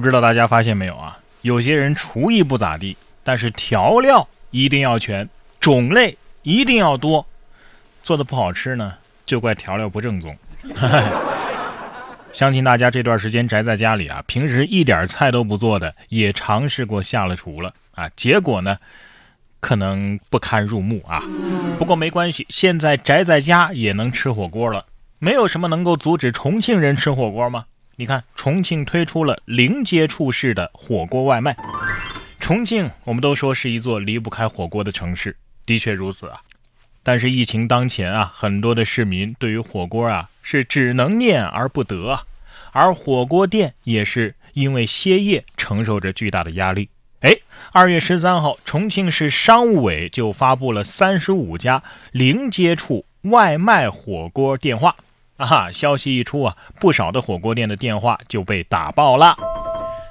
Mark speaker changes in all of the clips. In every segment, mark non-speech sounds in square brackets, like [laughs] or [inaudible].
Speaker 1: 不知道大家发现没有啊？有些人厨艺不咋地，但是调料一定要全，种类一定要多，做的不好吃呢，就怪调料不正宗。[laughs] 相信大家这段时间宅在家里啊，平时一点菜都不做的，也尝试过下了厨了啊，结果呢，可能不堪入目啊。不过没关系，现在宅在家也能吃火锅了，没有什么能够阻止重庆人吃火锅吗？你看，重庆推出了零接触式的火锅外卖。重庆，我们都说是一座离不开火锅的城市，的确如此啊。但是疫情当前啊，很多的市民对于火锅啊是只能念而不得，而火锅店也是因为歇业承受着巨大的压力。哎，二月十三号，重庆市商务委就发布了三十五家零接触外卖火锅电话。啊！消息一出啊，不少的火锅店的电话就被打爆了。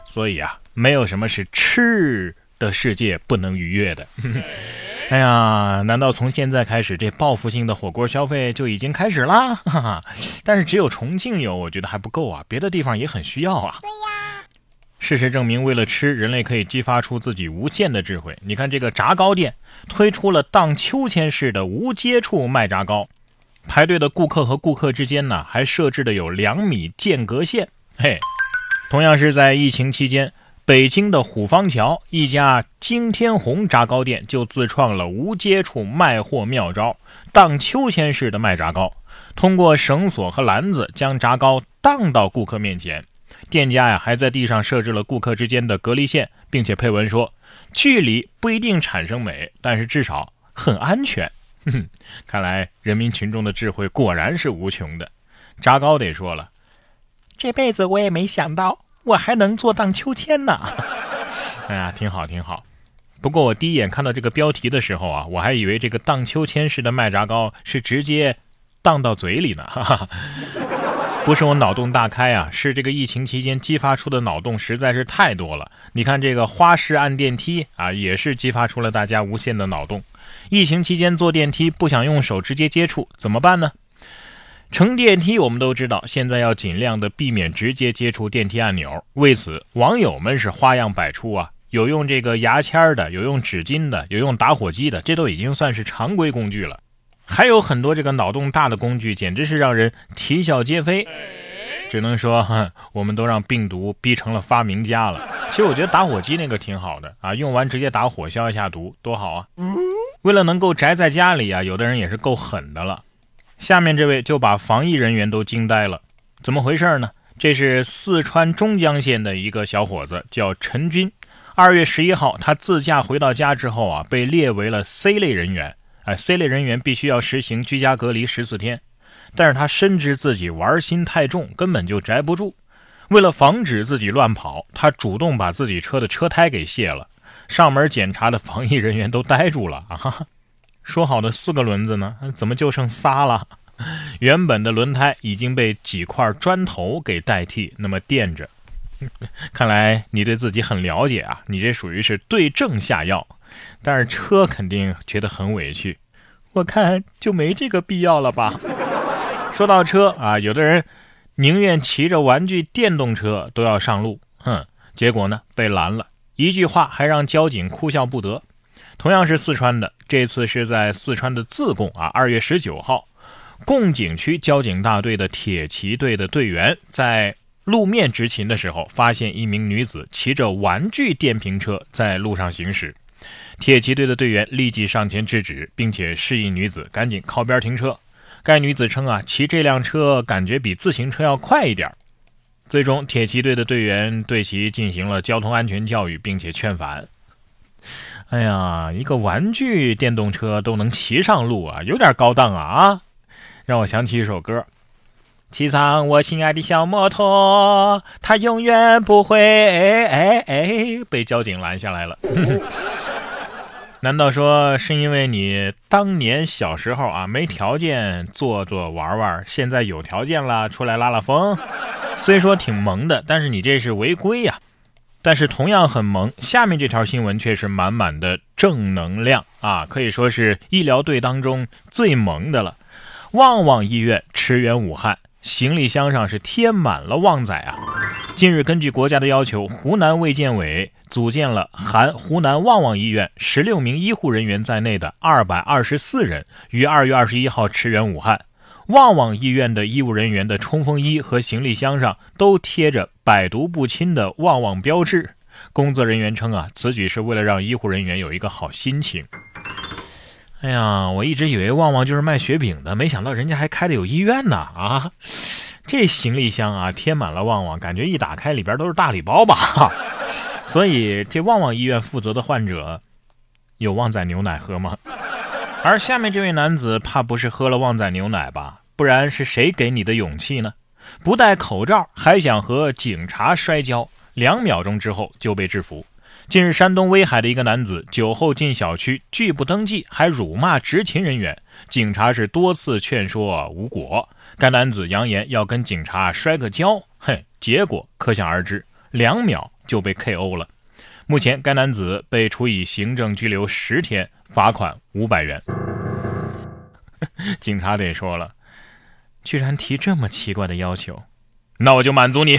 Speaker 1: 所以啊，没有什么是吃的世界不能逾越的。[laughs] 哎呀，难道从现在开始，这报复性的火锅消费就已经开始啦？[laughs] 哈哈！但是只有重庆有，我觉得还不够啊，别的地方也很需要啊。
Speaker 2: 对呀。
Speaker 1: 事实证明，为了吃，人类可以激发出自己无限的智慧。你看，这个炸糕店推出了荡秋千式的无接触卖炸糕。排队的顾客和顾客之间呢，还设置的有两米间隔线。嘿，同样是在疫情期间，北京的虎坊桥一家惊天红炸糕店就自创了无接触卖货妙招，荡秋千式的卖炸糕。通过绳索和篮子将炸糕荡到顾客面前，店家呀还在地上设置了顾客之间的隔离线，并且配文说：距离不一定产生美，但是至少很安全。哼，[laughs] 看来人民群众的智慧果然是无穷的。炸糕得说了，这辈子我也没想到我还能做荡秋千呢。[laughs] 哎呀，挺好挺好。不过我第一眼看到这个标题的时候啊，我还以为这个荡秋千式的卖炸糕是直接荡到嘴里呢。哈哈，不是我脑洞大开啊，是这个疫情期间激发出的脑洞实在是太多了。你看这个花式按电梯啊，也是激发出了大家无限的脑洞。疫情期间坐电梯不想用手直接接触怎么办呢？乘电梯我们都知道，现在要尽量的避免直接接触电梯按钮。为此，网友们是花样百出啊，有用这个牙签的，有用纸巾的，有用打火机的，这都已经算是常规工具了。还有很多这个脑洞大的工具，简直是让人啼笑皆非。只能说，我们都让病毒逼成了发明家了。其实我觉得打火机那个挺好的啊，用完直接打火消一下毒，多好啊！为了能够宅在家里啊，有的人也是够狠的了。下面这位就把防疫人员都惊呆了，怎么回事呢？这是四川中江县的一个小伙子，叫陈军。二月十一号，他自驾回到家之后啊，被列为了 C 类人员。哎，C 类人员必须要实行居家隔离十四天。但是他深知自己玩心太重，根本就宅不住。为了防止自己乱跑，他主动把自己车的车胎给卸了。上门检查的防疫人员都呆住了 [laughs] 啊！说好的四个轮子呢？怎么就剩仨了？原本的轮胎已经被几块砖头给代替，那么垫着。看来你对自己很了解啊！你这属于是对症下药，但是车肯定觉得很委屈。我看就没这个必要了吧？说到车啊，有的人宁愿骑着玩具电动车都要上路，哼！结果呢，被拦了。一句话还让交警哭笑不得。同样是四川的，这次是在四川的自贡啊。二月十九号，贡井区交警大队的铁骑队的队员在路面执勤的时候，发现一名女子骑着玩具电瓶车在路上行驶。铁骑队的队员立即上前制止，并且示意女子赶紧靠边停车。该女子称啊，骑这辆车感觉比自行车要快一点儿。最终，铁骑队的队员对其进行了交通安全教育，并且劝返。哎呀，一个玩具电动车都能骑上路啊，有点高档啊啊！让我想起一首歌：骑上我心爱的小摩托，它永远不会哎哎哎被交警拦下来了。[laughs] 难道说是因为你当年小时候啊没条件坐坐玩玩，现在有条件了出来拉拉风？[laughs] 虽说挺萌的，但是你这是违规呀！但是同样很萌，下面这条新闻却是满满的正能量啊，可以说是医疗队当中最萌的了。旺旺医院驰援武汉，行李箱上是贴满了旺仔啊！近日，根据国家的要求，湖南卫健委组建了含湖南旺旺医院十六名医护人员在内的二百二十四人，于二月二十一号驰援武汉。旺旺医院的医务人员的冲锋衣和行李箱上都贴着百毒不侵的旺旺标志。工作人员称啊，此举是为了让医护人员有一个好心情。哎呀，我一直以为旺旺就是卖雪饼的，没想到人家还开的有医院呢！啊，这行李箱啊，贴满了旺旺，感觉一打开里边都是大礼包吧？[laughs] 所以这旺旺医院负责的患者有旺仔牛奶喝吗？而下面这位男子怕不是喝了旺仔牛奶吧？不然是谁给你的勇气呢？不戴口罩还想和警察摔跤，两秒钟之后就被制服。近日，山东威海的一个男子酒后进小区拒不登记，还辱骂执勤人员，警察是多次劝说无果。该男子扬言要跟警察摔个跤，嘿，结果可想而知，两秒就被 KO 了。目前，该男子被处以行政拘留十天，罚款五百元。[laughs] 警察得说了，居然提这么奇怪的要求，那我就满足你。